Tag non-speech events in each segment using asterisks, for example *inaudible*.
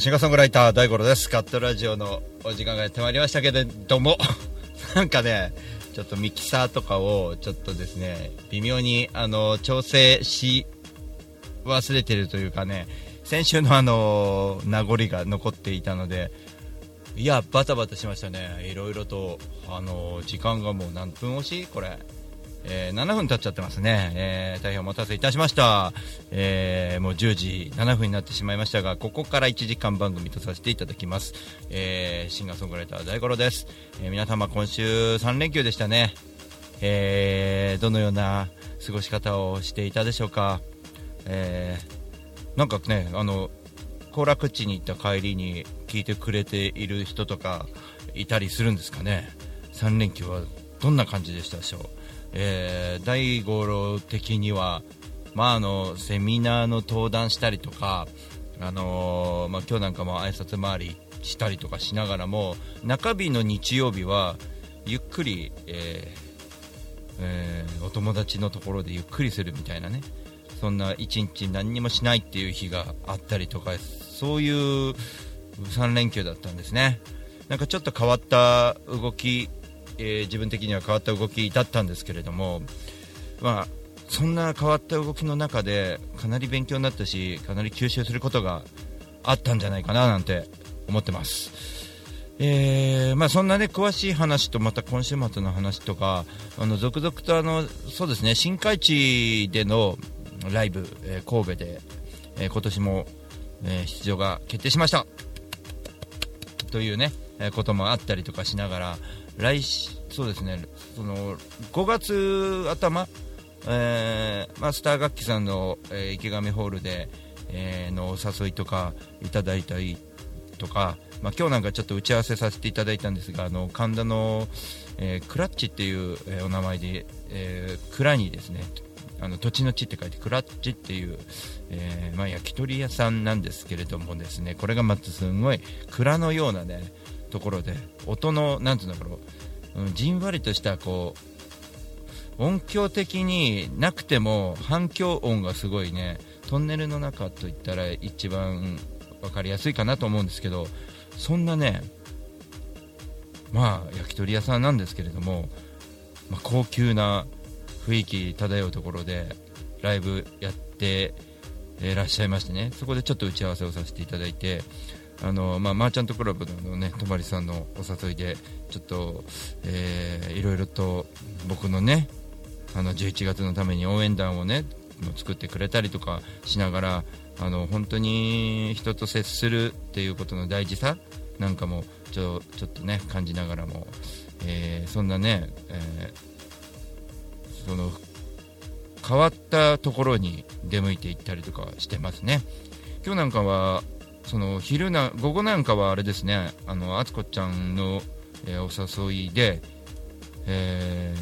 シンガーソングライター大五郎です。カットラジオのお時間がやってまいりましたけれども、*laughs* なんかね、ちょっとミキサーとかをちょっとですね、微妙にあの調整し忘れてるというかね、先週のあの名残が残っていたので、いや、バタバタしましたね。いろいろと、あの時間がもう何分押し？これ。えー、7分経っちゃってますね、えー、大変お待たせいたしました、えー、もう10時7分になってしまいましたがここから1時間番組とさせていただきます、えシンガーソングライター大五郎です、え皆様今週3連休でしたね、えどのような過ごし方をしていたでしょうか、えなんかねあの行楽地に行った帰りに聞いてくれている人とかいたりするんですかね。3連休はどんな感じでしたでしょう？えー、大五郎的には、まあ、あのセミナーの登壇したりとか、あのー、まあ、今日なんかも挨拶回りしたりとかしながらも中日の日曜日はゆっくり、えーえー、お友達のところでゆっくりするみたいなねそんな一日何にもしないっていう日があったりとかそういう3連休だったんですね。なんかちょっと変わった動きえー、自分的には変わった動きだったんですけれども、まあ、そんな変わった動きの中でかなり勉強になったしかなり吸収することがあったんじゃないかななんて思ってます。えー、まあ、そんなね詳しい話とまた今週末の話とかあの続々とあのそうですね新海地でのライブ、えー、神戸で、え、今年も、え出場が決定しましたというね、えこともあったりとかしながら来そうですね。その5月頭、えー、まスター楽器さんの、えー、池上ホールで、えー、のお誘いとかいただいたりとか、まあ、今日なんかちょっと打ち合わせさせていただいたんですがあの神田の、えー、クラッチっていう、えー、お名前で、えー、蔵にですねあの土地の地って書いてクラッチっていう、えーまあ、焼き鳥屋さんなんですけれどもですねこれがまたすごい蔵のようなねところで音のなんていうんだろう、うん、じんわりとしたこう音響的になくても反響音がすごいねトンネルの中といったら一番分かりやすいかなと思うんですけどそんなねまあ焼き鳥屋さんなんですけれども、まあ、高級な雰囲気漂うところでライブやっていらっしゃいましてね。そこでちょっと打ち合わせをさせていただいてあのまあ、マーチャントクラブのね泊さんのお誘いでちょっと、えー、いろいろと僕のねあの11月のために応援団をね作ってくれたりとかしながらあの本当に人と接するっていうことの大事さなんかもちょちょっとね感じながらも、えー、そんなね、えー、その変わったところに出向いていったりとかしてますね。今日なんかはその昼な午後なんかはあれですね。あのあつこちゃんの、えー、お誘いで、え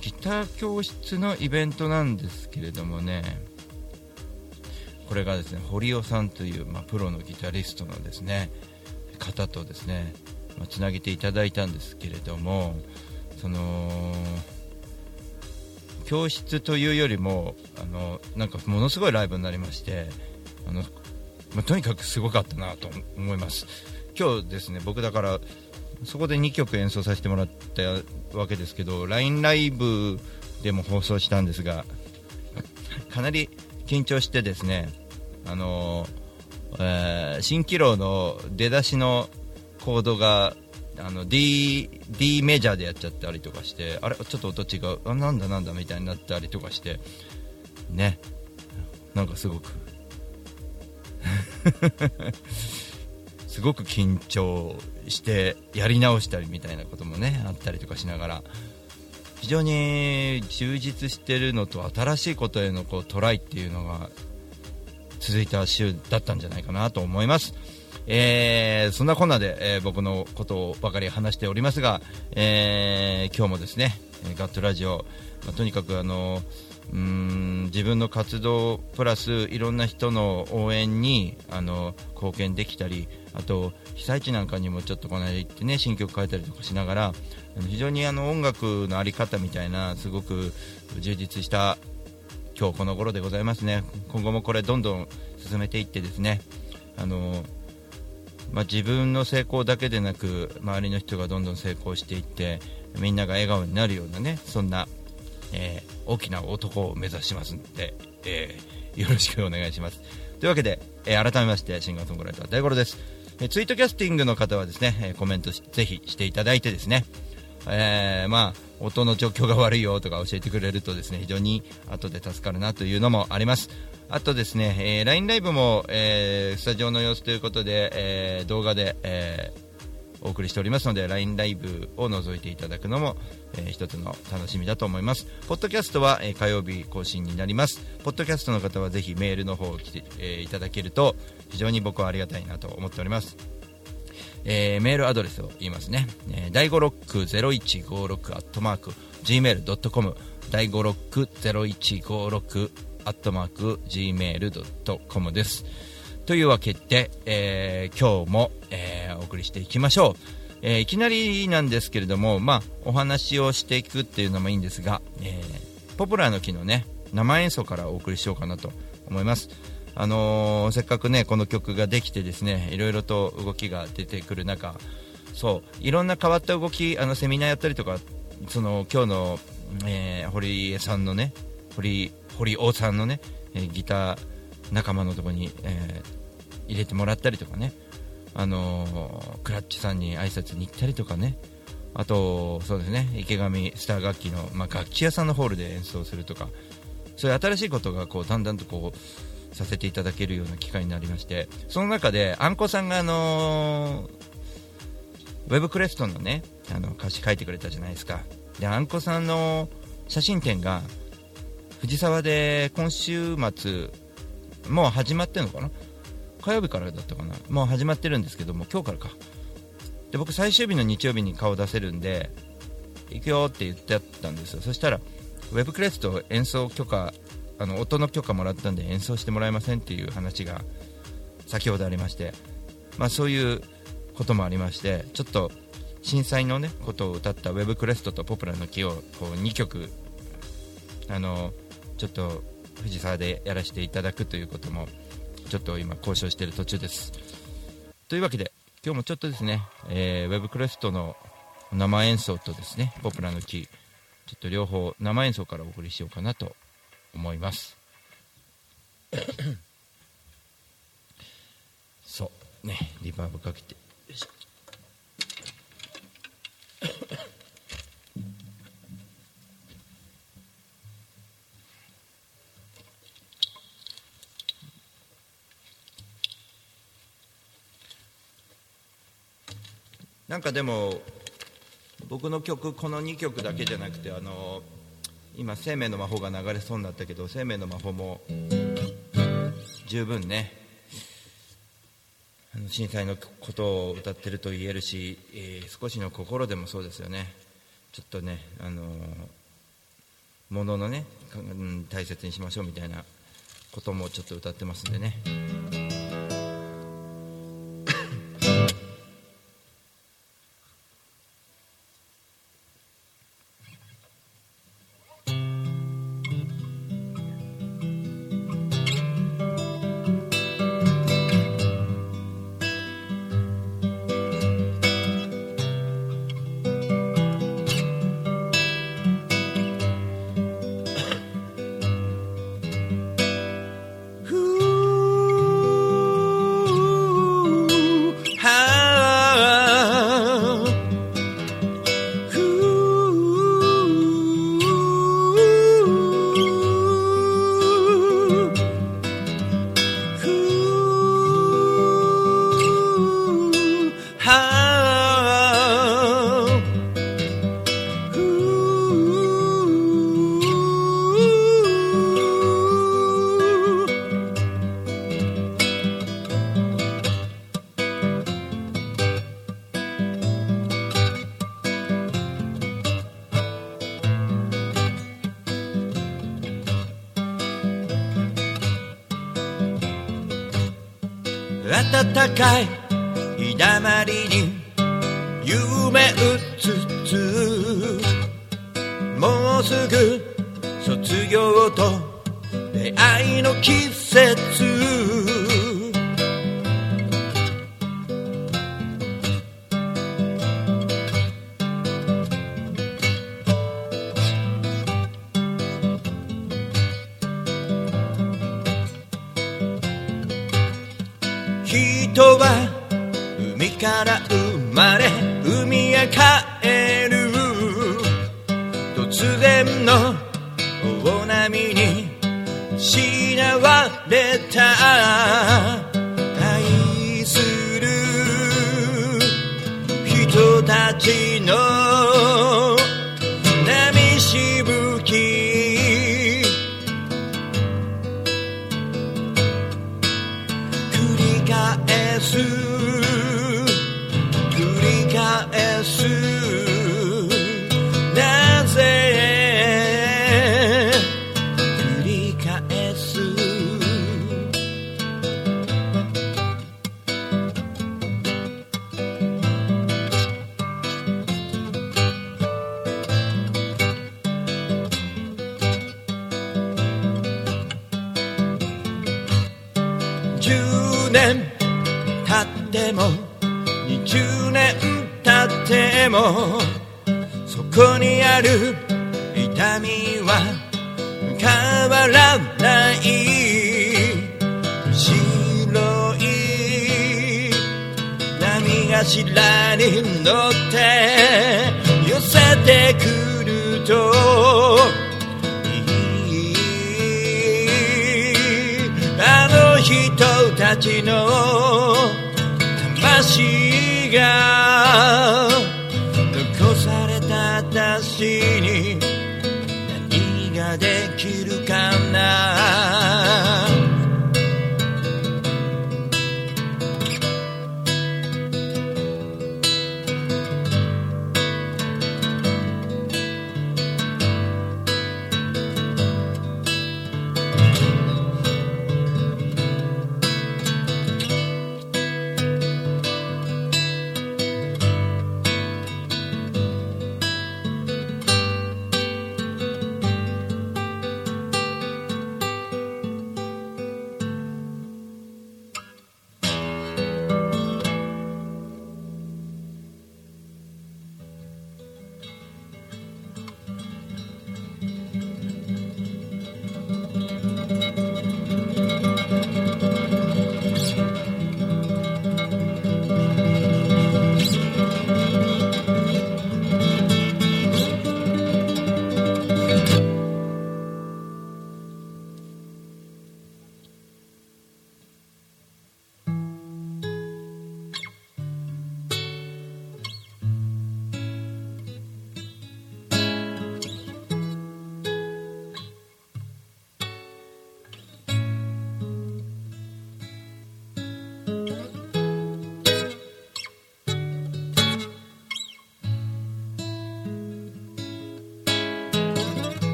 ー、ギター教室のイベントなんですけれどもね。これがですね堀尾さんという、まあ、プロのギタリストのですね方とですね、まあ、つなげていただいたんですけれどもその教室というよりもあのなんかものすごいライブになりましてあのまあ、とにかくすごかったなと思います。今日ですね僕だからそこで2曲演奏させてもらったわけですけど LINE ライブでも放送したんですがかなり緊張してですねあの、えー、蜃気楼の出だしのコードがあの D, D メジャーでやっちゃったりとかしてあれちょっと音違う。あなんだなんだみたいになったりとかしてね。なんかすごく *laughs* すごく緊張してやり直したりみたいなこともねあったりとかしながら非常に充実してるのと新しいことへのこうトライっていうのが続いた週だったんじゃないかなと思います。えー、そんなこんなで、えー、僕のことをばかり話しておりますが、えー、今日もですね、ガットラジオ、まあ、とにかくあのうん自分の活動プラスいろんな人の応援にあの貢献できたりあと被災地なんかにもちょっとこの間行ってね新曲書いたりとかしながら非常にあの音楽の在り方みたいなすごく充実した今日この頃でございますね。今後もこれどんどん進めていってですねあのまあ、自分の成功だけでなく周りの人がどんどん成功していってみんなが笑顔になるようなねそんな、えー、大きな男を目指しますので、えー、よろしくお願いします。というわけで、えー、改めましてシンガーソングライター大五郎です、えツイートキャスティングの方はですね、えコメントぜひしていただいてですねえー、まあ、音の状況が悪いよとか教えてくれるとですね非常に後で助かるなというのもあります。あとですね、えー、LINE ライブも、えー、スタジオの様子ということで、えー、動画で、えお送りしておりますので LINE ライブを覗いていただくのも、えー、一つの楽しみだと思います。ポッドキャストは、えー、火曜日更新になります。ポッドキャストの方はぜひメールの方を来て、えー、いただけると非常に僕はありがたいなと思っております。えー、メールアドレスを言いますね、えー、第5ロック0156アットマーク gmail.com 第5ロック0156アットマーク gmail.com です。というわけで、えー、今日も、えー、お送りしていきましょう、えー、いきなりなんですけれども、まあ、お話をしていくっていうのもいいんですが、えポプラの木のね生演奏からお送りしようかなと思います。あのー、せっかくねこの曲ができてですねいろいろと動きが出てくる中そういろんな変わった動きあのセミナーやったりとかその今日の、えー、堀江さんのね堀堀尾さんのね、え、ギター仲間のとこに、えー、入れてもらったりとかね。あのー、クラッチさんに挨拶に行ったりとかね。あとそうですね。池上スター楽器の、まあ、楽器屋さんのホールで演奏するとか。そういう新しいことがこうだんだんとこうさせていただけるような機会になりまして。その中であんこさんがあのウェブクレストのねあの歌詞書いてくれたじゃないですか。であんこさんの写真展が藤沢で今週末もう始まってるのかな？火曜日からだったかな？もう始まってるんですけども今日からか。で僕最終日の日曜日に顔出せるんで行くよって言ってあったんですよ。そしたらウェブクレスト演奏許可あの音の許可もらったんで演奏してもらえませんっていう話が先ほどありまして、まあ、そういうこともありましてちょっと震災の、ね、ことを歌ったウェブクレストとポプラの木をこう2曲あのちょっと藤沢でやらせていただくということもちょっと今交渉している途中です。というわけで今日もちょっとですね、えー、ウェブクレストの生演奏とですねポプラの木ちょっと両方生演奏からお送りしようかなと思います。*coughs* そうねリバーブかけて。よいしょ。なんかでも僕の曲この2曲だけじゃなくてあの今生命の魔法が流れそうになったけど生命の魔法も十分ねあの震災のことを歌ってると言えるし、えー、少しの心でもそうですよね。ちょっとねあのもののね、大切にしましょうみたいなこともちょっと歌ってますんでね。开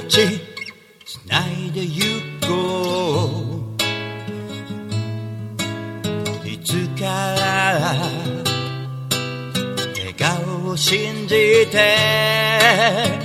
命つないでゆこう。いつから笑顔を信じて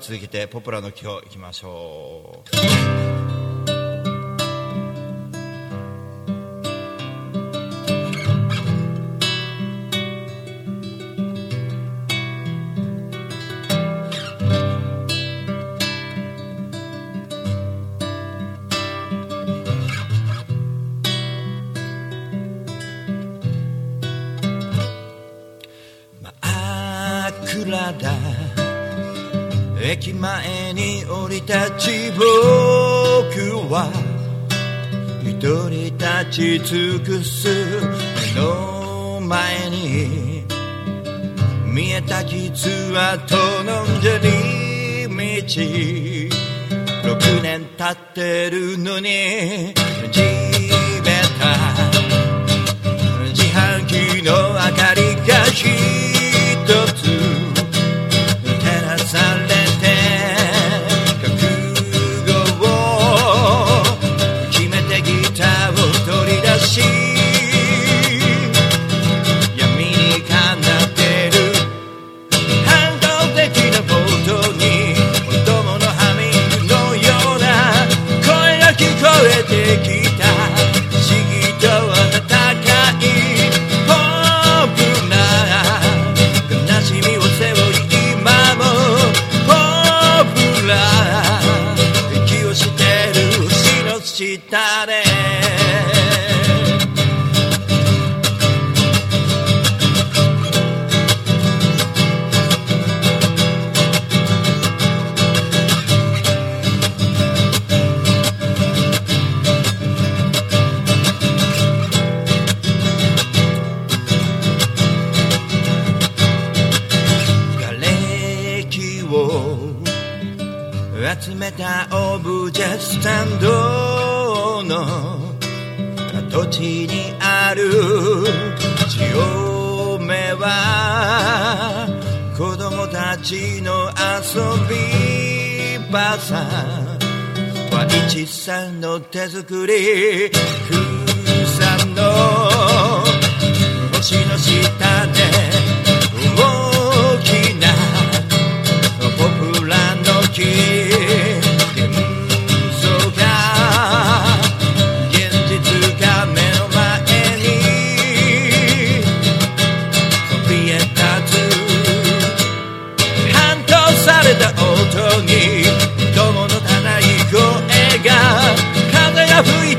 続けてポプラの今日いきましょう。暗だ。駅前に降り立ち僕は一人立ち尽くす目の前に見えた傷跡の砂利道6年経ってるのに地べた自販機の明かりが一地にある。潮目は子供たちの遊び場さ。和一さんの手作り風さんの星の下で大きなポプラの木。風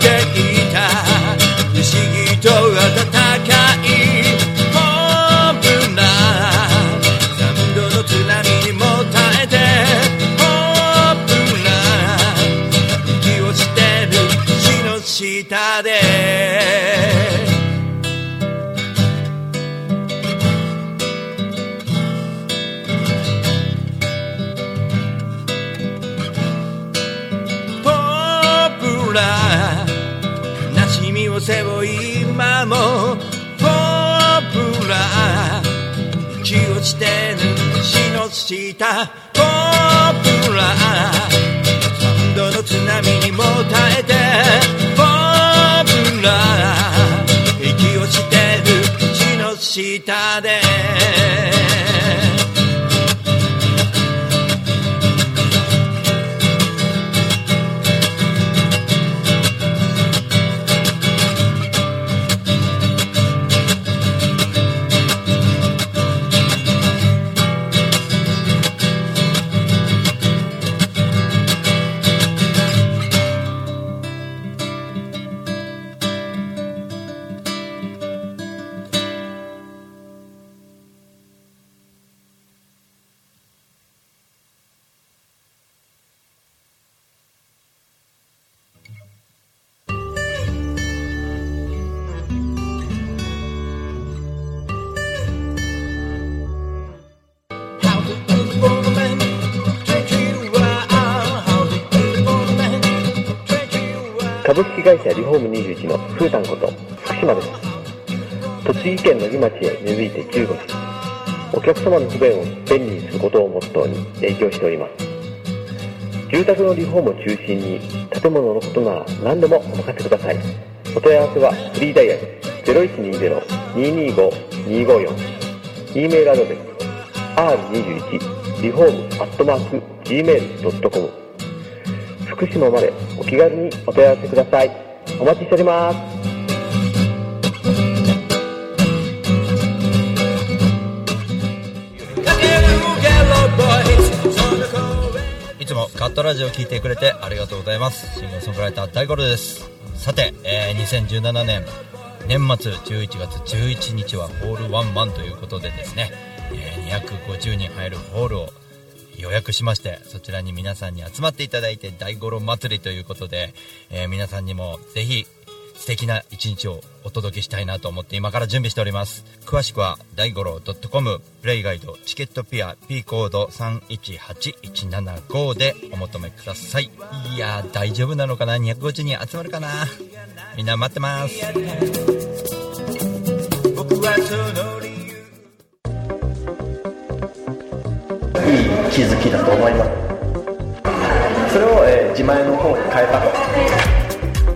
負い今もポップラ息をしてる死の下ポープラ三度の津波にも耐えてフォープラ息をしてる地の下で。式会社リフォーム21のふーたんこと福島です栃木県の木町へ根付いて15年お客様の不便を便利にすることをモットーに営業しております。住宅のリフォームを中心に建物のことなら何でもお任せください。お問い合わせはフリーダイヤル0120-225-254 e メールアドレス r21 リフォームアットマーク Gmail.com 福島までお気軽にお問い合わせください。お待ちしております。いつもカットラジオを聞いてくれてありがとうございます。シンガーソングライター大五郎です。さて、えー2017年年末11月11日はホールワンマンということでですね、えー250人入るホールを予約しましてそちらに皆さんに集まっていただいて大五郎祭りということで、えー皆さんにもぜひ素敵な一日をお届けしたいなと思って今から準備しております。詳しくは大五郎 .com プレイガイドチケットピア P コード318175でお求めください。いや大丈夫なのかな？250人集まるかな？みんな待ってます。気づきだと思います。それを、えー自前の方に変えたと。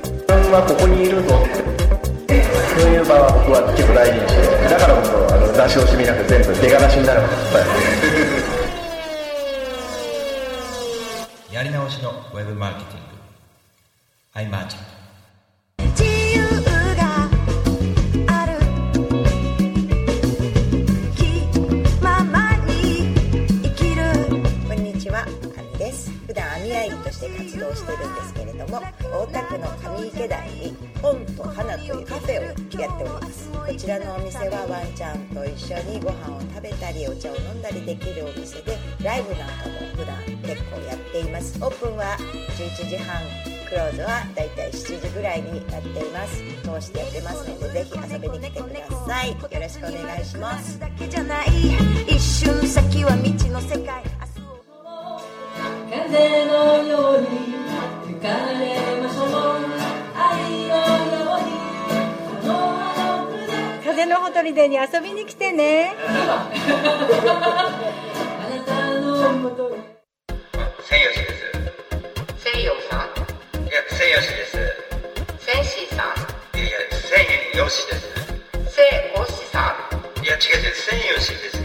自分はここにいるぞ。ってそういう場は僕は結構大事にしてだからこそあの出し惜しみなく全部出がらしになる。ことだよやり直しのウェブマーケティング。ア大田区の上池台に本と花というカフェをやっております。こちらのお店はワンちゃんと一緒にご飯を食べたりお茶を飲んだりできるお店で、ライブなんかも普段結構やっています。オープンは11時半。クローズはだいたい7時ぐらいになっています通してやってますのでぜひ遊びに来てくださいよろしくお願いします風のように吹かれましょう。愛のようにこのあの船。風のほとりでに遊びに来てね。あなたのもと。へ千吉です。西洋さん。いや千吉です。センシーさん。いやです。さんいや違う違う千吉です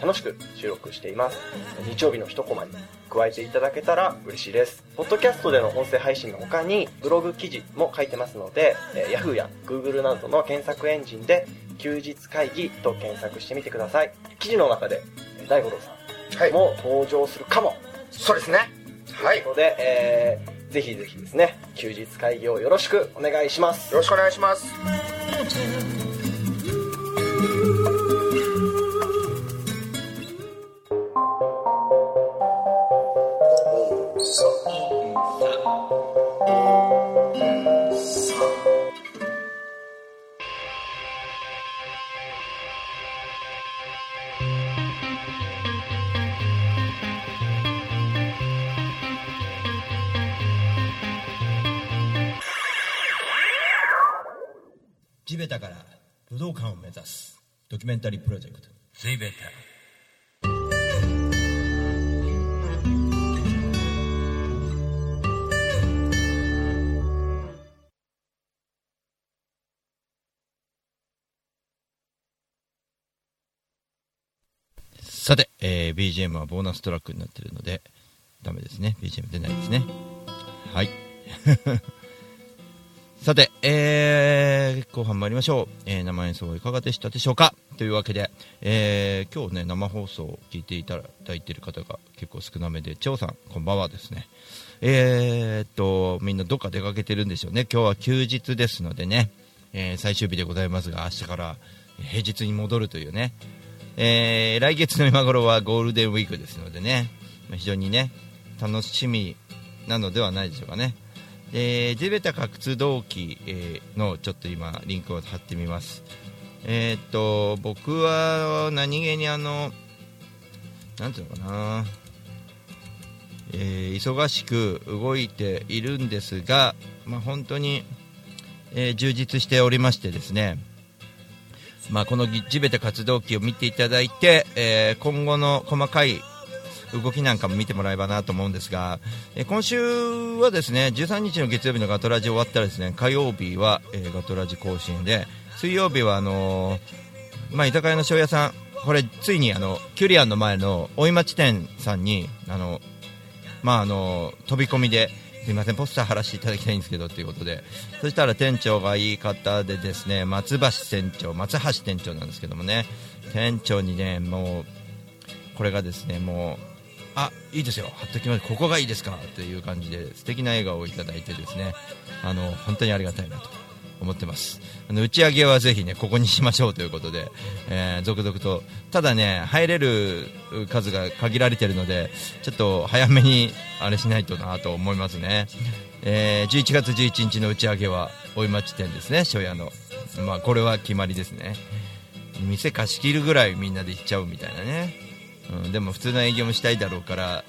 楽しく収録しています。日曜日の一コマに加えていただけたら嬉しいです。ポッドキャストでの音声配信の他にブログ記事も書いてますので、えー Yahoo や Google などの検索エンジンで休日会議と検索してみてください。記事の中でえー大五郎さはい。んも登場するかも、そうですね。はい。よということで、えーぜひぜひですね休日会議をよろしくお願いします。ろしくお願いします地べたから武道館を目指す。ドキュメンタリープロジェクト。地べたさて、えー BGM はボーナストラックになってるのでダメですね。BGM 出ないですね。はいさて、えー後半参りましょう、えー生演奏いかがでしたでしょうか？というわけで、えー今日ね生放送を聞いていただいている方が結構少なめで張さんこんばんはですね。えーっとみんなどっか出かけてるんでしょうね。今日は休日ですのでね、えー最終日でございますが明日から平日に戻るというね、えー来月の今頃はゴールデンウィークですのでね。非常にね楽しみなのではないでしょうかね。えー、地べた活動機、えーのちょっと今リンクを貼ってみます。えーっと僕は何気にあのなんていうのかな、えー忙しく動いているんですが、まあ、本当にえー充実しておりましてですね、まあ、この地べた活動期を見ていただいて、えー今後の細かい動きなんかも見てもらえばなと思うんですが、え今週はですね13日の月曜日のガトラジ終わったらですね火曜日は、えガトラジ更新で水曜日はあのまあ、居酒屋の庄屋さんこれついにあのキュリアンの前の大井町店さんにあの、まあ、あの飛び込みですいませんポスター貼らせていただきたいんですけどということでそしたら店長がいい方でですね松橋店長松橋店長なんですけどもね店長にねもうこれがですねもうあいいですよ。貼っときます。ここがいいですか？という感じで素敵な笑顔をいただいてですね。あの本当にありがたいなと思ってます。あの打ち上げはぜひねここにしましょうということで、えー続々と。ただね入れる数が限られてるのでちょっと早めにあれしないとなと思いますね、えー11月11日の打ち上げは大井町店ですね。初夜の。まあこれは決まりですね。店貸し切るぐらいみんなで行っちゃうみたいなね、うん、でも普通の営業もしたいだろうから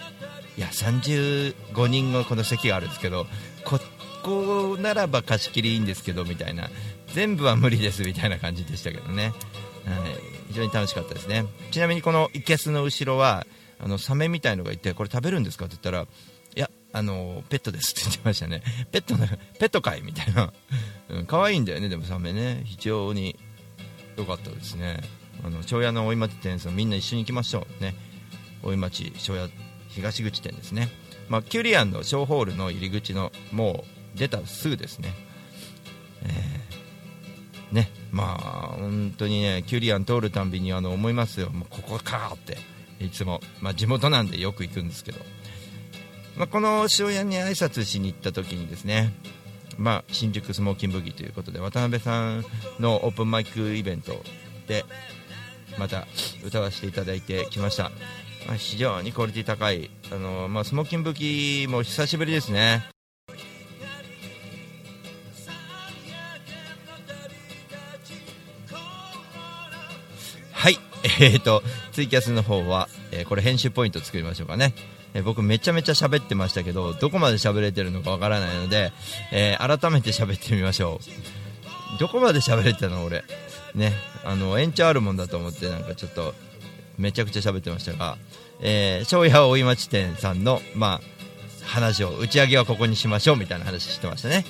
いや35人のこの席があるんですけどここならば貸し切りいいんですけどみたいな全部は無理ですみたいな感じでしたけどね、はい、非常に楽しかったですね。ちなみにこのいけすの後ろはあのサメみたいのがいてこれ食べるんですかって言ったらいやあのペットですって言ってましたね。*laughs* ペットのペットかいみたいな、うん、可愛いんだよねでもサメね。非常に良かったですね。あの庄屋の大井町店さんみんな一緒に行きましょうね。大井町庄屋東口店ですね、まあ、キュリアンのショーホールの入り口のもう出たすぐですね、えーね。まあ本当にねキュリアン通るたんびにあの思いますよ。もうここかっていつも、まあ、地元なんでよく行くんですけど、まあ、この庄屋に挨拶しに行った時にですねまあ、新宿スモーキンブギーということで渡辺さんのオープンマイクイベントでまた歌わせていただいてきました、まあ、非常にクオリティ高いあの、まあ、スモーキンブギーも久しぶりですね。はい。*laughs* えー、とツイキャスの方は、えーこれ編集ポイント作りましょうかね。えー僕めちゃめちゃ喋ってましたけどどこまで喋れてるのかわからないので、えー改めて喋ってみましょう。どこまで喋れてたの俺。ねあの延長あるもんだと思ってなんかちょっとめちゃくちゃ喋ってましたが、えー、庄屋大井町店さんのまあ話を打ち上げはここにしましょうみたいな話してましたね、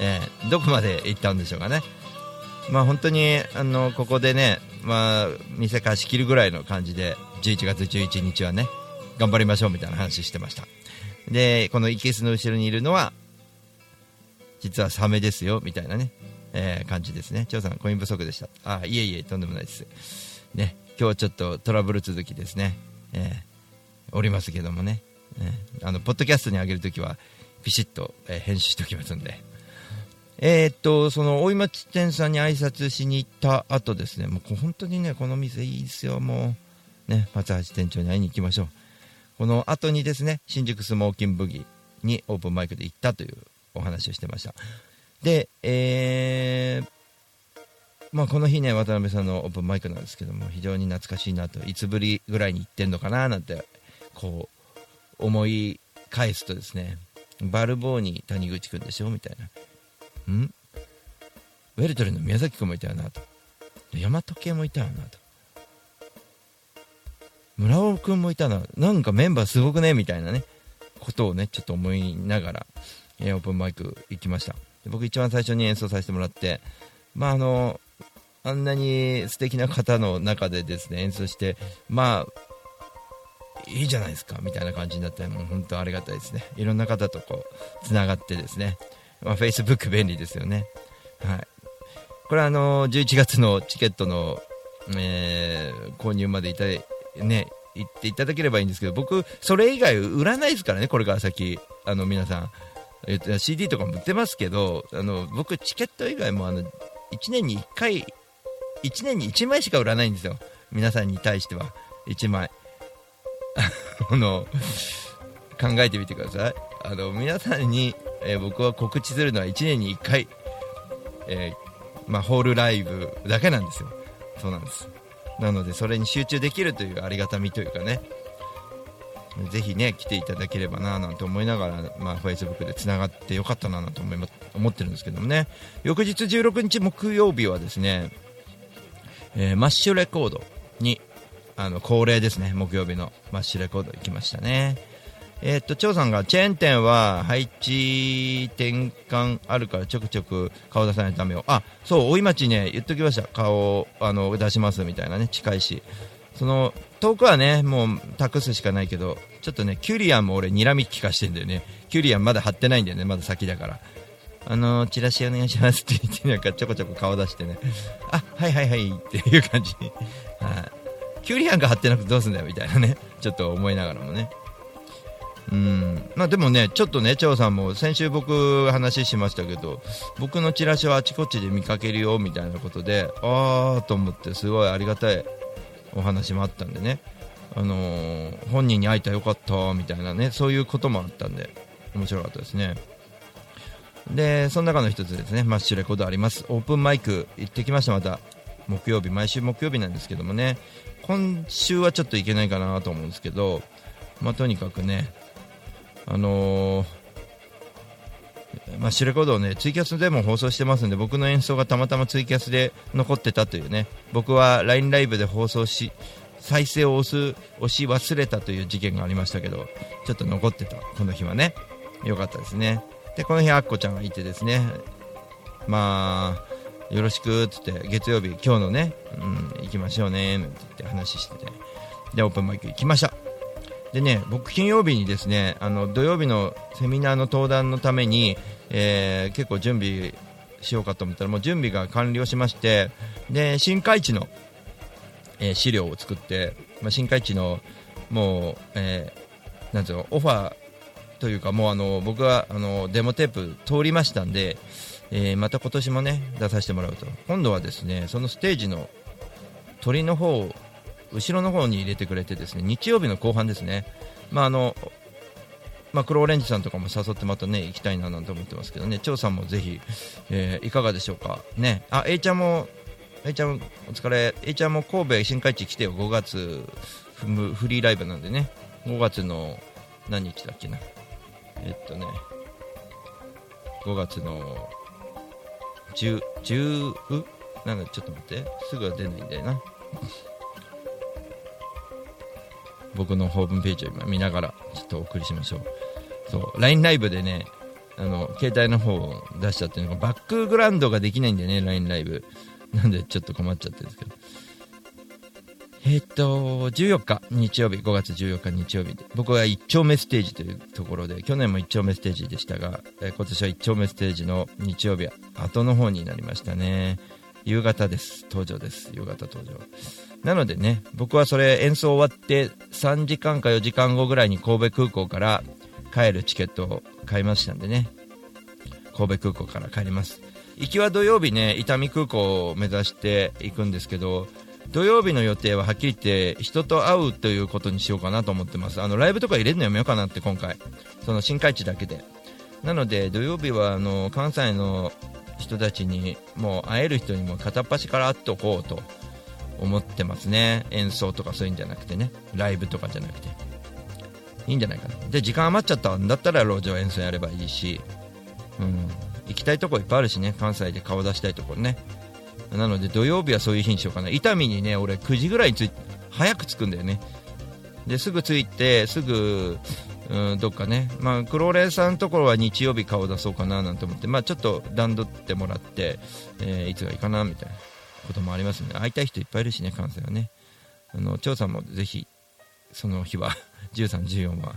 えーどこまで行ったんでしょうかね。まあ本当にあのここでね、まあ、店貸し切るぐらいの感じで11月11日はね頑張りましょうみたいな話してました。でこのいけすの後ろにいるのは実はサメですよみたいなね、えー感じですね。張さんコイン不足でした。あいえいえとんでもないです。ね今日はちょっとトラブル続きですね、えーおりますけどもね、えーあのポッドキャストに上げるときはピシッと、え編集しておきますんで。えーっと、その大井町店さんに挨拶しに行った後ですね、もう本当にね、この店いいですよ、もう、ね、松橋店長に会いに行きましょう。この後にですね、新宿スモーキンブギにオープンマイクで行ったというお話をしてました。で、えーまあ、この日ね、渡辺さんのオープンマイクなんですけども、非常に懐かしいなと、いつぶりぐらいに行ってんのかななんて、こう、思い返すとですね、バルボーニ谷口くんでしょみたいな。ん？ウェルトルの宮崎君もいたよなと。大和系もいたよなと。村尾君もいたななんかメンバーすごくねみたいなねことをねちょっと思いながら、えーオープンマイク行きました。僕一番最初に演奏させてもらってまああのあんなに素敵な方の中でですね演奏してまあいいじゃないですかみたいな感じになってもう本当ありがたいですねいろんな方とこうつながってですねまあ、Facebook 便利ですよね。はい。これはあの11月のチケットの、えー購入までいたい、ね、行っていただければいいんですけど、僕、それ以外売らないですからね、これから先。あの、皆さん。えっと CD とかも売ってますけど、あの、僕、チケット以外もあの、1年に1回、1年に1枚しか売らないんですよ。皆さんに対しては。1枚。*laughs* あの、考えてみてくださいあの皆さんに、えー僕は告知するのは1年に1回、えーまあ、ホールライブだけなんですよそうなんですなのでそれに集中できるというありがたみというかねぜひね来ていただければななんて思いながら、まあ、Facebook でつながってよかったななんて思いま思ってるんですけどもね。翌日16日木曜日はですね、えーマッシュレコードにあの恒例ですね。木曜日のマッシュレコード行きましたね。えーっと張さんがチェーン店は配置転換あるからちょくちょく顔出さないとダメよ。あそう大井町ね言っときました。顔あの出しますみたいなね近いし。その遠くはねもう託すしかないけどちょっとねキュリアンも俺睨み聞かしてんだよね。キュリアンまだ貼ってないんだよねまだ先だから。あのチラシお願いしますって言ってなんかちょこちょこ顔出してね。あはいはいはいっていう感じ。はいキュリアンが貼ってなくてどうすんだよみたいなね。ちょっと思いながらもね。うん。まあ、でもね、ちょっとね、張さんも先週僕、話しましたけど僕のチラシはあちこちで見かけるよみたいなことであーと思ってすごいありがたい。お話もあったんでね、あのー本人に会えたらよかったみたいなね。そういうこともあったんで面白かったですね。でその中の一つですね。マッシュレコードあります。オープンマイク行ってきました。また木曜日。毎週木曜日なんですけどもね。今週はちょっと行けないかなと思うんですけどまあとにかくねあのーマッシュレコードをねツイキャスでも放送してますんで僕の演奏がたまたまツイキャスで残ってたというね僕は LINE ライブで放送し再生を押す押し忘れたという事件がありましたけどちょっと残ってたこの日はね。よかったですね。でこの日アッコちゃんがいてですね。まあよろしくっつって月曜日今日のね、うん、行きましょうねなんて言って話してて。でオープンマイク行きました。でね僕金曜日にですねあの土曜日のセミナーの登壇のために、えー結構準備しようかと思ったらもう準備が完了しましてで新海地の、えー資料を作って、まあ、新海地のもう、えーなんていうのオファーというかもうあの僕はあのデモテープ通りましたんで、えーまた今年もね出させてもらうと。今度はですねそのステージの鳥の方を後ろの方に入れてくれてですね日曜日の後半ですね、まああのまあ、黒オレンジさんとかも誘ってまたね行きたいななんて思ってますけどね。張さんもぜひ、えーいかがでしょうか。ね。あ A ちゃんも A ちゃんお疲れ。A ちゃんも神戸新海地来てよ。5月フリーライブなんでね。5月の何日だっけな。えっとね。5月の10 10う？なんだちょっと待って。すぐは出ないんだよな。僕のホームページを今見ながらちょっとお送りしましょう。そう LINE ライブでねあの携帯の方を出しちゃってるのがバックグラウンドができないんだよね LINE ライブ。なんでちょっと困っちゃってるんですけど。えーっと14日日曜日5月14日日曜日で。僕は一丁目ステージというところで去年も一丁目ステージでしたが、えー今年は一丁目ステージの日曜日は後の方になりましたね。夕方です。登場です。夕方登場。なのでね僕はそれ演奏終わって3時間か4時間後ぐらいに神戸空港から帰るチケットを買いましたんでね。神戸空港から帰ります。行きは土曜日ね伊丹空港を目指して行くんですけど土曜日の予定ははっきり言って人と会うということにしようかなと思ってます。あのライブとか入れるのやめようかなって今回。その新海地だけで。なので土曜日はあの関西の人たちにもう会える人にも片っ端から会っておこうと。思ってますね。演奏とかそういうんじゃなくてね。ライブとかじゃなくて。いいんじゃないかな。で時間余っちゃったんだったら路上演奏やればいいし、うん、行きたいとこいっぱいあるしね。関西で顔出したいところね。なので土曜日はそういう日にしようかな。伊丹にね俺9時ぐらいに着い早く着くんだよね。ですぐ着いてすぐうんどっかね、まあ、クローレさんのところは日曜日顔出そうかななんて思って、まあ、ちょっと段取ってもらって、えーいつがいいかなみたいな。こともありますね会いたい人いっぱいいるしね関西はね。あの張さんもぜひその日は13、*laughs* 14は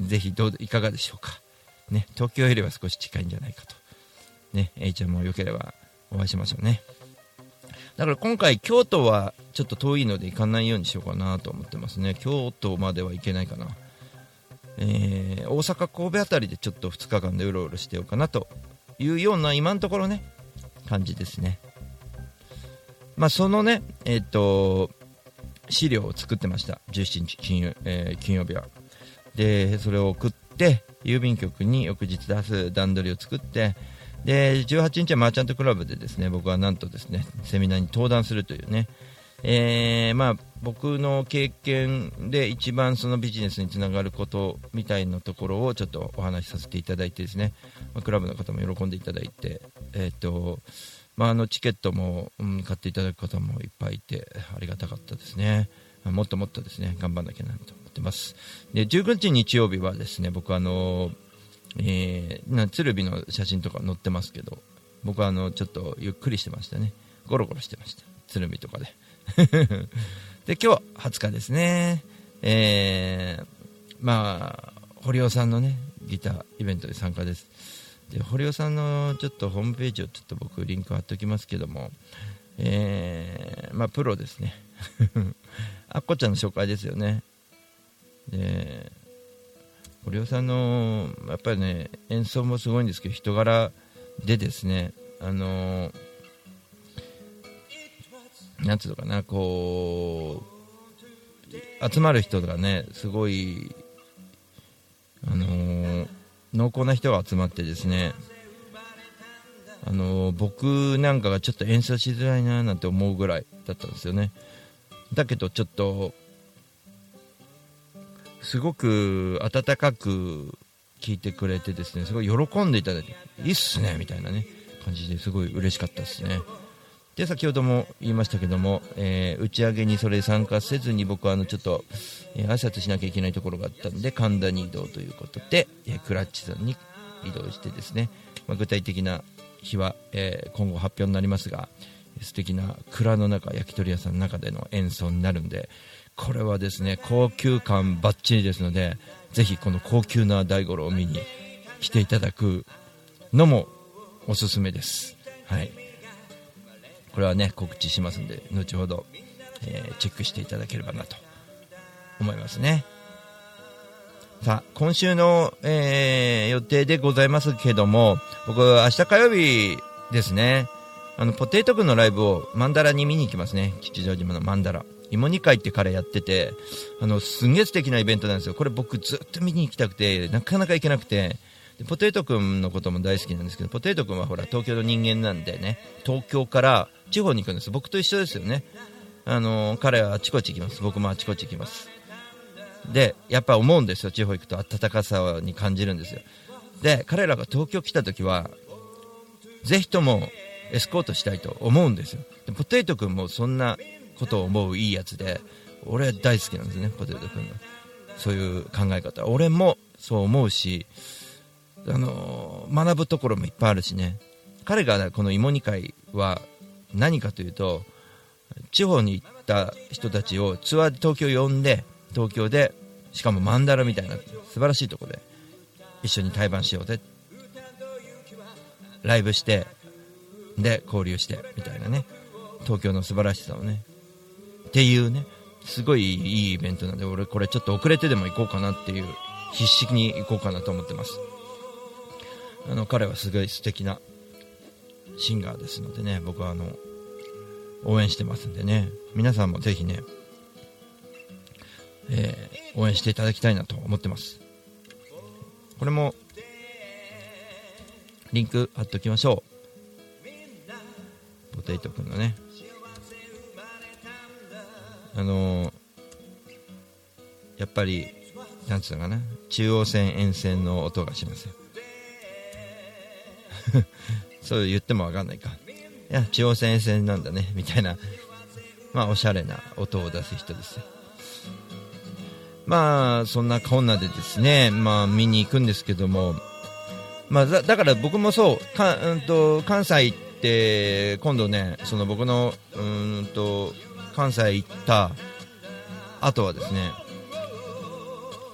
ぜひどういかがでしょうか、ね、東京よりは少し近いんじゃないかと、ね、A ちゃんもよければお会いしましょうね。だから今回京都はちょっと遠いので行かないようにしようかなと思ってますね。京都までは行けないかな。えー大阪、神戸あたりでちょっと2日間でうろうろしてようかなというような今のところね感じですね。まあ、そのね、えっ、と資料を作ってました、17日金曜,、えー金曜日は。で、それを送って、郵便局に翌日出す段取りを作って、で18日はマーチャントクラブでですね僕はなんとですねセミナーに登壇するというね、えーまあ、僕の経験で一番そのビジネスにつながることみたいなところをちょっとお話しさせていただいてですね、クラブの方も喜んでいただいて、えーとまあ、あのチケットも、うん買っていただく方もいっぱいいてありがたかったですね。もっともっとですね頑張らなきゃなと思ってます。で19日日曜日はですね僕あのえーな鶴瓶の写真とか載ってますけど僕はあのちょっとゆっくりしてましたね。ゴロゴロしてました。鶴見とかで。*laughs* で今日20日ですね。えーまあ堀尾さんのねギターイベントで参加です。で堀尾さんのちょっとホームページをちょっと僕リンク貼っておきますけどもえーまあプロですね。あっこちゃんの紹介ですよね。で堀尾さんのやっぱりね演奏もすごいんですけど人柄でですねあのなんつうのかなこう集まる人がねすごいあの濃厚な人が集まってですねあの僕なんかがちょっと演奏しづらいななんて思うぐらいだったんですよね。だけどちょっとすごく温かく聞いてくれてですねすごい喜んでいただいていいっすねみたいなね感じですごい嬉しかったですね。で先ほども言いましたけども、えー打ち上げにそれ参加せずに僕はあのちょっと、えー挨拶しなきゃいけないところがあったんで神田に移動ということで、えークラッチさんに移動してですね、まあ具体的な日は、えー今後発表になりますが素敵な蔵の中焼き鳥屋さんの中での演奏になるんでこれはですね高級感ばっちりですのでぜひこの高級な大五郎を見に来ていただくのもおすすめです。はい。これはね告知しますんで後ほど、えーチェックしていただければなと思いますね。さあ今週の、えー予定でございますけども僕明日火曜日ですね。あのポテト君のライブをマンダラに見に行きますね。吉祥寺のマンダラ芋煮会って彼やっててあのすんげえ素敵なイベントなんですよ。これ僕ずっと見に行きたくてなかなか行けなくて。でポテイト君のことも大好きなんですけどポテイト君はほら東京の人間なんでね。東京から地方に行くんです。僕と一緒ですよね。あの彼はあちこち行きます。僕もあちこち行きます。でやっぱ思うんですよ。地方行くと暖かさに感じるんですよ。で彼らが東京来た時はぜひともエスコートしたいと思うんですよ。でポテイト君もそんなことを思ういいやつで俺は大好きなんですねポテト君のそういう考え方。俺もそう思うしあの学ぶところもいっぱいあるしね。彼がこの芋煮会は何かというと地方に行った人たちをツアーで東京呼んで東京でしかもマンダラみたいな素晴らしいところで一緒に対バンしようぜ。ライブしてで交流してみたいなね。東京の素晴らしさをね。っていうね。すごいいいイベントなんで俺これちょっと遅れてでも行こうかなっていう必死に行こうかなと思ってます。あの彼はすごい素敵なシンガーですのでね僕はあの応援してますんでね。皆さんもぜひね、えー応援していただきたいなと思ってます。これもリンク貼っておきましょう。ポテイトくんのね。あのーやっぱりなんつうのかな。中央線沿線の音がしますよ。*laughs* そう言ってもわかんないか。いや中央線線なんだねみたいな。まあおしゃれな音を出す人ですよ。まあそんなこんなでですねまあ見に行くんですけども。まあだから僕もそうか、うん、と関西行って今度ねその僕のうんと関西行った後はですね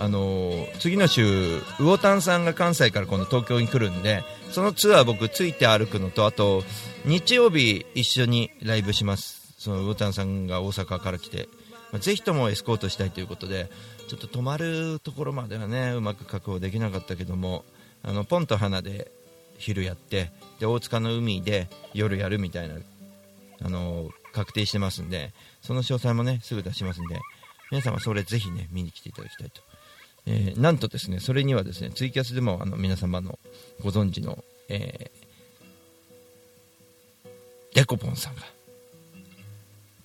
あのー次の週魚丹さんが関西から今度東京に来るんでそのツアー僕ついて歩くのとあと日曜日一緒にライブします。その魚丹さんが大阪から来て、まあぜひともエスコートしたいということでちょっと泊まるところまではねうまく確保できなかったけどもあのポンと花で昼やってで大塚の海で夜やるみたいなあの確定してますんでその詳細もねすぐ出しますんで皆様それぜひね見に来ていただきたいと、えーなんとですねそれにはですねツイキャスでもあの皆様のご存知の、えーデコポンさんが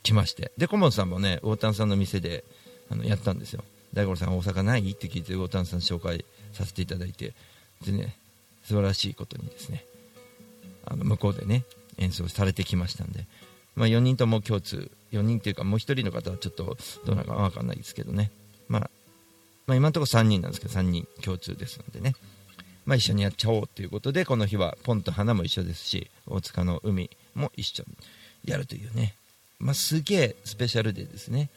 来ましてで顧問さんもね大谷さんの店であのやったんですよ。大五郎さん大阪ない？って聞いて大谷さん紹介させていただいてでね素晴らしいことにですねあの向こうでね演奏されてきましたんで、まあ、4人とも共通4人っていうかもう1人の方はちょっとどうなのか分かんないですけどね、まあ、まあ今のところ3人なんですけど3人共通ですのでね、まあ、一緒にやっちゃおうということでこの日はポンと花も一緒ですし大塚の海も一緒にやるというね、まあ、すげえスペシャルデーですね。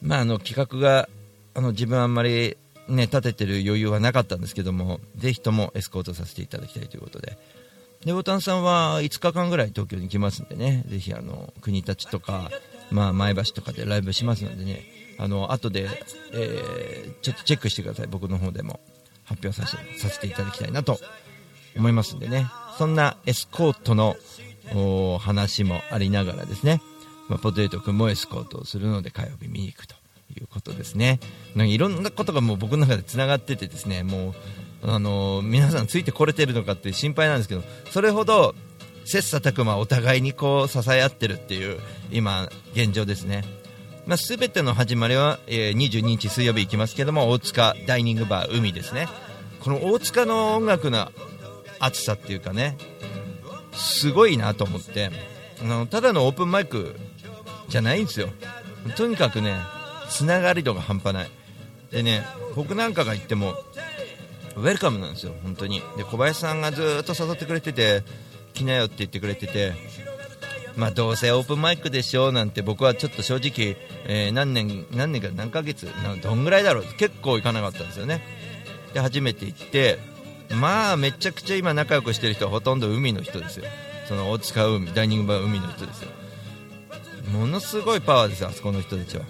まああの企画があの自分あんまりね立ててる余裕はなかったんですけどもぜひともエスコートさせていただきたいということで。でボタンさんは5日間ぐらい東京に来ますんでね。ぜひあの国立とか、まあ、前橋とかでライブしますのでね。あの後で、えーちょっとチェックしてください。僕の方でも。発表させてさせていただきたいなと。思いますんでね。そんなエスコートの話もありながらですね、まあ、ポテト君もエスコートをするので火曜日見に行くということですね。なんかいろんなことがもう僕の中でつながっててですね。もうあの皆さんついてこれてるのかって心配なんですけどそれほど切磋琢磨お互いにこう支え合ってるっていう今現状ですね。まあ、全ての始まりは、えー22日水曜日行きますけども大塚ダイニングバー海ですね。この大塚の音楽の熱さっていうかねすごいなと思ってあのただのオープンマイクじゃないんですよ。とにかくねつながり度が半端ない。でね僕なんかが行ってもウェルカムなんですよ本当に。で小林さんがずっと誘ってくれてて来なよって言ってくれててまあどうせオープンマイクでしょうなんて僕はちょっと正直、えー何年何年か何ヶ月などんぐらいだろう。結構行かなかったんですよね。で初めて行ってまあめちゃくちゃ今仲良くしてる人はほとんど海の人ですよ。その大塚海ダイニングバー海の人ですよ。ものすごいパワーですよあそこの人たちは。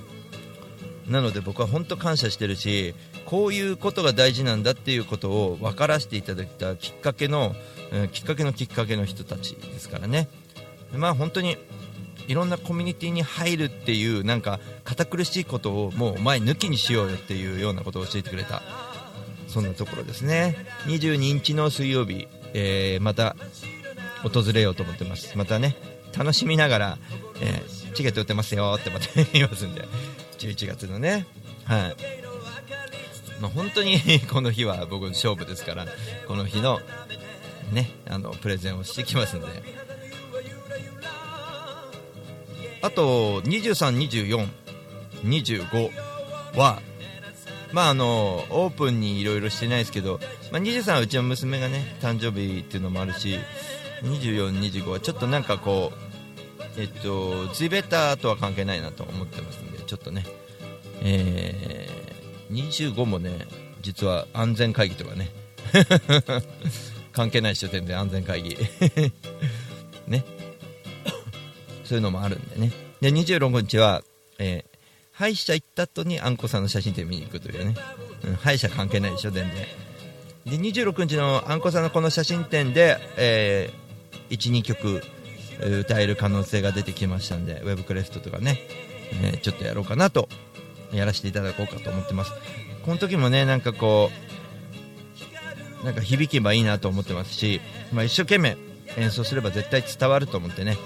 なので僕は本当感謝してるしこういうことが大事なんだっていうことを分からせていただいたきっかけの、えーきっかけのきっかけの人たちですからね。まあ本当にいろんなコミュニティに入るっていうなんか堅苦しいことをもう前抜きにしようよっていうようなことを教えてくれたそんなところですね。22日の水曜日、えーまた訪れようと思ってます。またね楽しみながら、えーチケット売ってますよってまた言いますんで。11月のね。はい。まあ、本当に *laughs* この日は僕の勝負ですからこの日のねあのプレゼンをしてきますので。あと23、24、25はまああのオープンにいろいろしてないですけど、まあ、23はうちの娘がね誕生日っていうのもあるし24、25はちょっとなんかこうえっとツイベタとは関係ないなと思ってますんでちょっとねえー、25もね実は安全会議とかね *laughs* 関係ない書店で安全会議。*laughs* ね。そういうのもあるんでね。で26日は、えー歯医者行った後にあんこさんの写真展見に行くというね、うん、歯医者関係ない書店でで26日のあんこさんのこの写真展で、えー、12曲歌える可能性が出てきましたんでウェブクレストとかね、えーちょっとやろうかなとやらせていただこうかと思ってます。この時もねなんかこうなんか響けばいいなと思ってますし、まあ、一生懸命演奏すれば絶対伝わると思ってね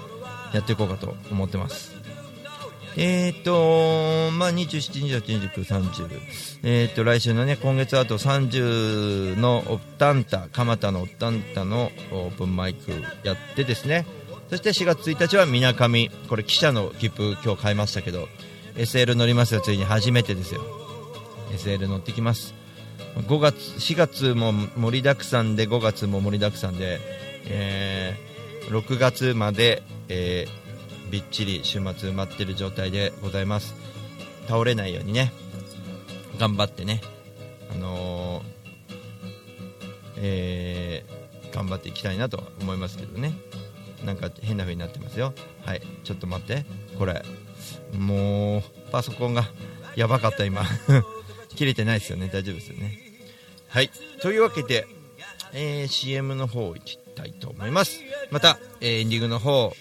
やっていこうかと思ってます。えーとまあ、27、28、29、30、えー、と来週のね今月あと30のオッタンタ蒲田のオッタンタのオープンマイクやってですね。そして4月1日はみなかみ。これ記者の切符今日買いましたけど SL 乗りますよついに初めてですよ。SL 乗ってきます。5月4月も盛りだくさんで5月も盛りだくさんで、えー6月まで、えーびっちり週末埋まってる状態でございます。倒れないようにね頑張ってねあのーえー頑張っていきたいなと思いますけどね。なんか変な風になってますよ。はいちょっと待って。これもうパソコンがやばかった今。*laughs* 切れてないですよね。大丈夫ですよね。はい。というわけで、えー CM の方行きたいと思います。また、えーエンディングの方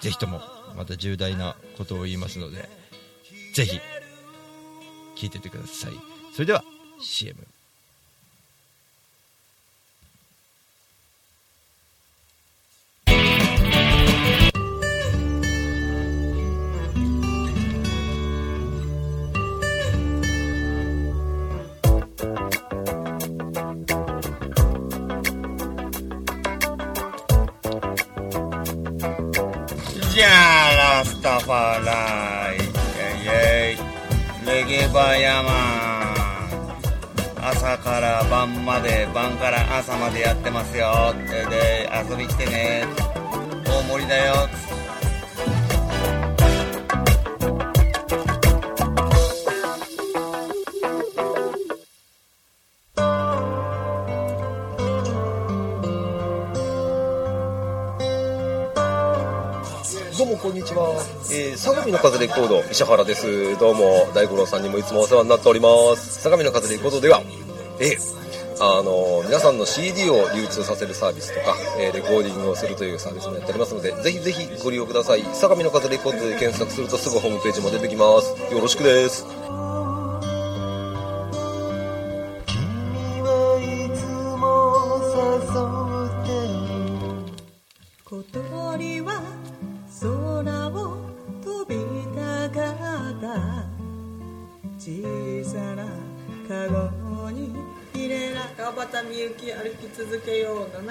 ぜひともまた重大なことを言いますのでぜひ聞いててください。それでは CM「遊び来てね。大盛りだよ。どうもこんにちは、えー、相模の風レコード石原です。どうも大五郎さんにもいつもお世話になっております。相模の風レコードではえーあの皆さんの CD を流通させるサービスとか、えーレコーディングをするというサービスもやっておりますのでぜひぜひご利用ください。相模の風レコードで検索するとすぐホームページも出てきます。よろしくです。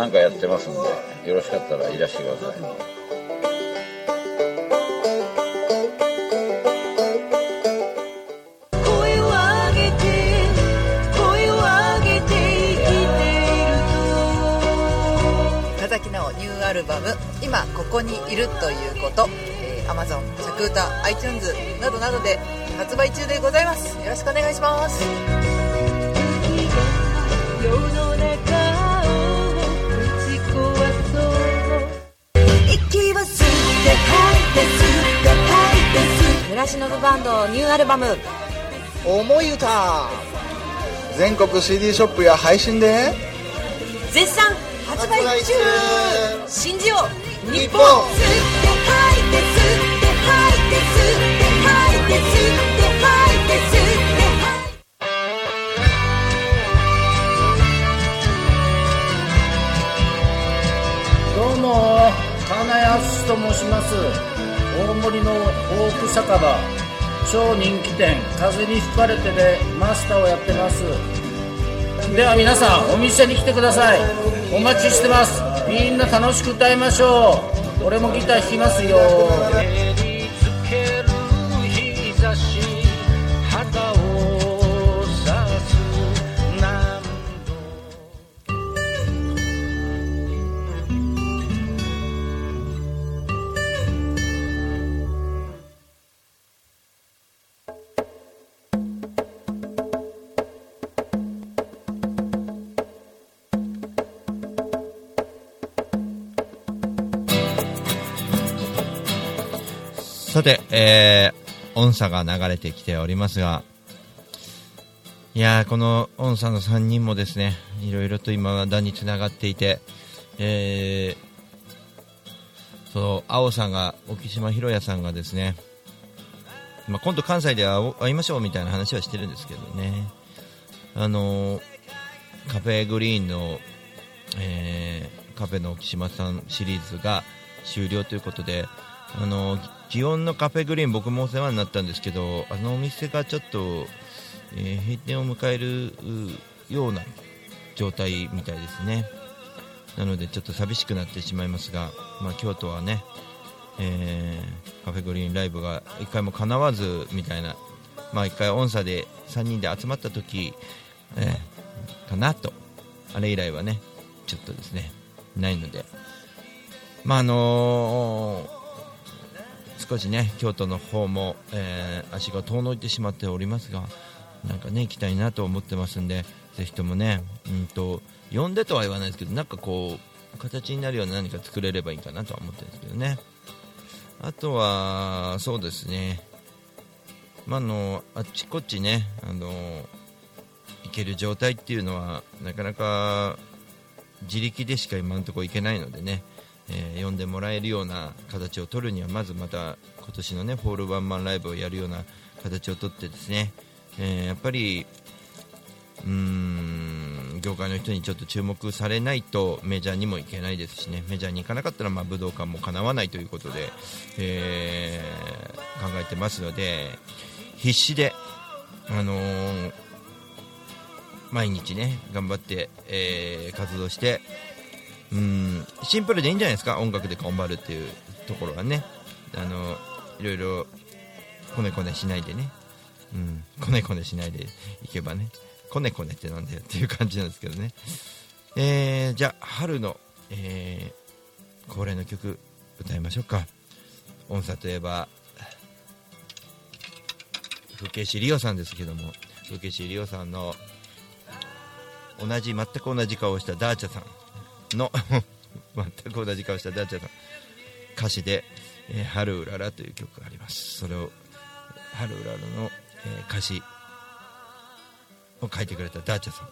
何かやってますんでよろしかったらいらしてください。田崎のニューアルバム「今ここにいるということ」えー、Amazon シャクータ iTunes などなどで発売中でございます。よろしくお願いしますって吐いて吸暮らしの部バンドニューアルバム「思い歌」全国 CD ショップや配信で。絶賛。発売中。信じよう日本。日本と申します。大森のフォーク酒場。超人気店。風に吹かれてでマスターをやってます。では皆さんお店に来てください。お待ちしてます。みんな楽しく歌いましょう。俺もギター弾きますよ。さて、えー、音差が流れてきておりますが、いやー、この音差の3人もですね、いろいろと今だにつながっていて、えー、その、青さんが、沖島博也さんがですね、まあ、今度関西で会いましょうみたいな話はしてるんですけどね、あのーカフェグリーンの、えーカフェの沖島さんシリーズが終了ということで、あの祇園のカフェグリーン僕もお世話になったんですけどあのお店がちょっと、えー閉店を迎えるような状態みたいですね。なのでちょっと寂しくなってしまいますが、まあ、京都はね、えーカフェグリーンライブが1回も叶わずみたいな、まあ、1回音差で3人で集まった時、えーかなと。あれ以来はねちょっとですねないので。まああのー少しね京都の方も、えー足が遠のいてしまっておりますがなんかね行きたいなと思ってますんでぜひともねうんと呼んでとは言わないですけどなんかこう形になるような何か作れればいいかなとは思ってるんですけどね。あとはそうですね。まあ、のあっちこっちねあの行ける状態っていうのはなかなか自力でしか今のところ行けないのでね、えー呼んでもらえるような形を取るにはまずまた今年のねフォールワンマンライブをやるような形を取ってですね、えーやっぱりうーん業界の人にちょっと注目されないとメジャーにも行けないですしねメジャーに行かなかったらまあ武道館もかなわないということで、えー考えてますので必死で、あのー毎日ね頑張って、えー活動してうん。シンプルでいいんじゃないですか？音楽で頑張るっていうところはね。あのいろいろこねこねしないでね、うん、こねこねしないでいけばね。こねこねってなんだよっていう感じなんですけどね、えーじゃあ春の、えー恒例の曲歌いましょうか。音叉といえば風景師リオさんですけども。風景師リオさんの同じ全く同じ顔をしたダーチャさん。の *laughs* 全く同じ顔したダーチャさん。歌詞で「えー春うらら」という曲があります。それを春うららの、えー歌詞を書いてくれたダーチャさん。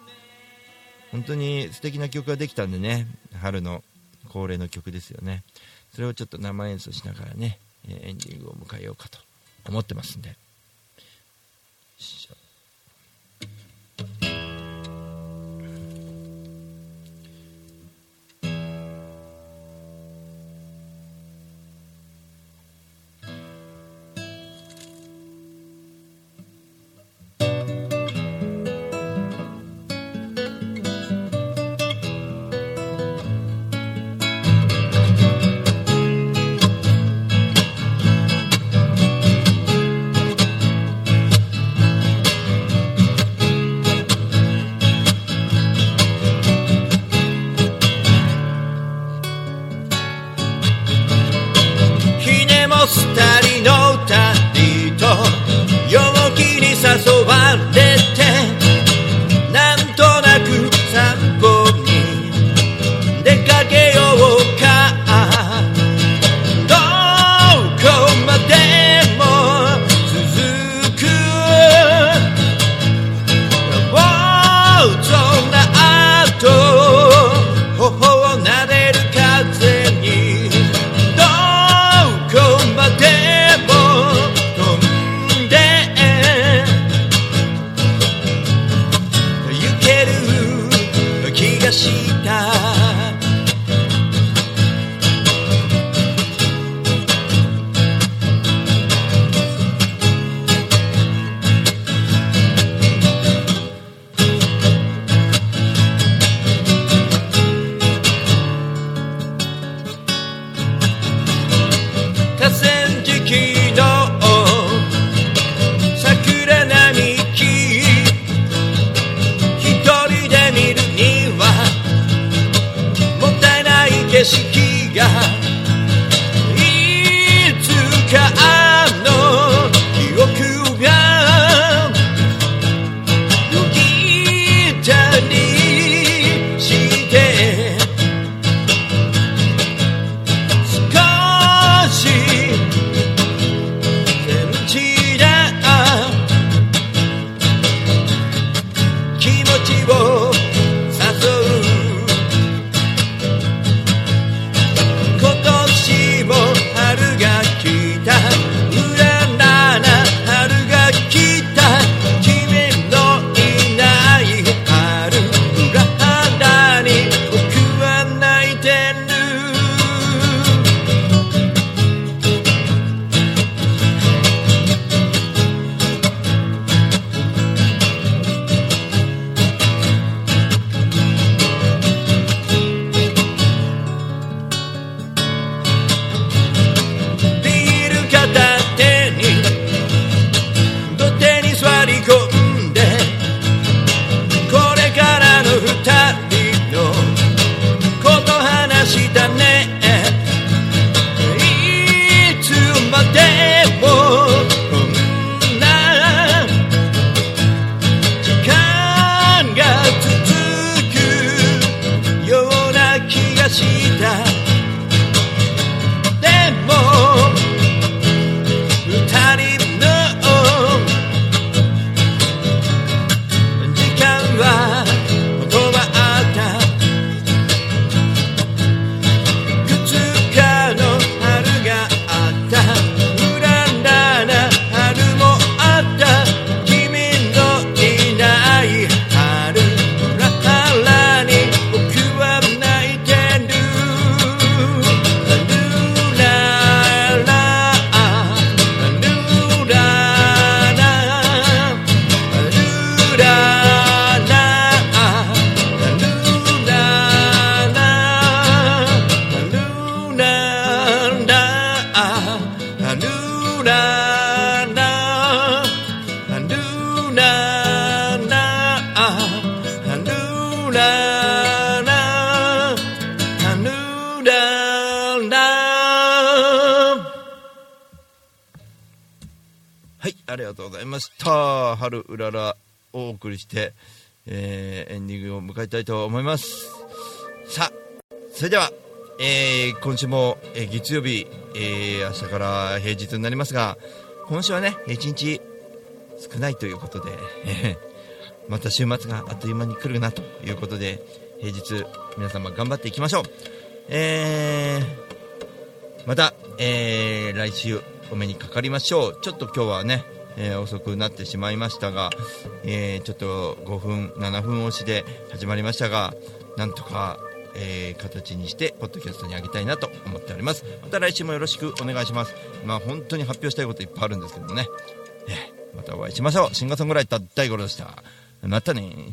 本当に素敵な曲ができたんでね。春の恒例の曲ですよね。それをちょっと生演奏しながらねえエンディングを迎えようかと思ってますんで。春うららをお送りして、えーエンディングを迎えたいと思います。さあ、それでは、えー今週も、えー月曜日、え明日から平日になりますが、今週はね、一日少ないということで、え *laughs* また週末があっという間に来るなということで、平日、皆様頑張っていきましょう。えまた、えー来週お目にかかりましょう。ちょっと今日はね、えー遅くなってしまいましたが、えーちょっと5分、7分押しで始まりましたが、なんとか、えー形にして、ポッドキャストにあげたいなと思っております。また来週もよろしくお願いします。まあ本当に発表したいこといっぱいあるんですけどもね。えーまたお会いしましょう。シンガーソングライター大五郎でした。またね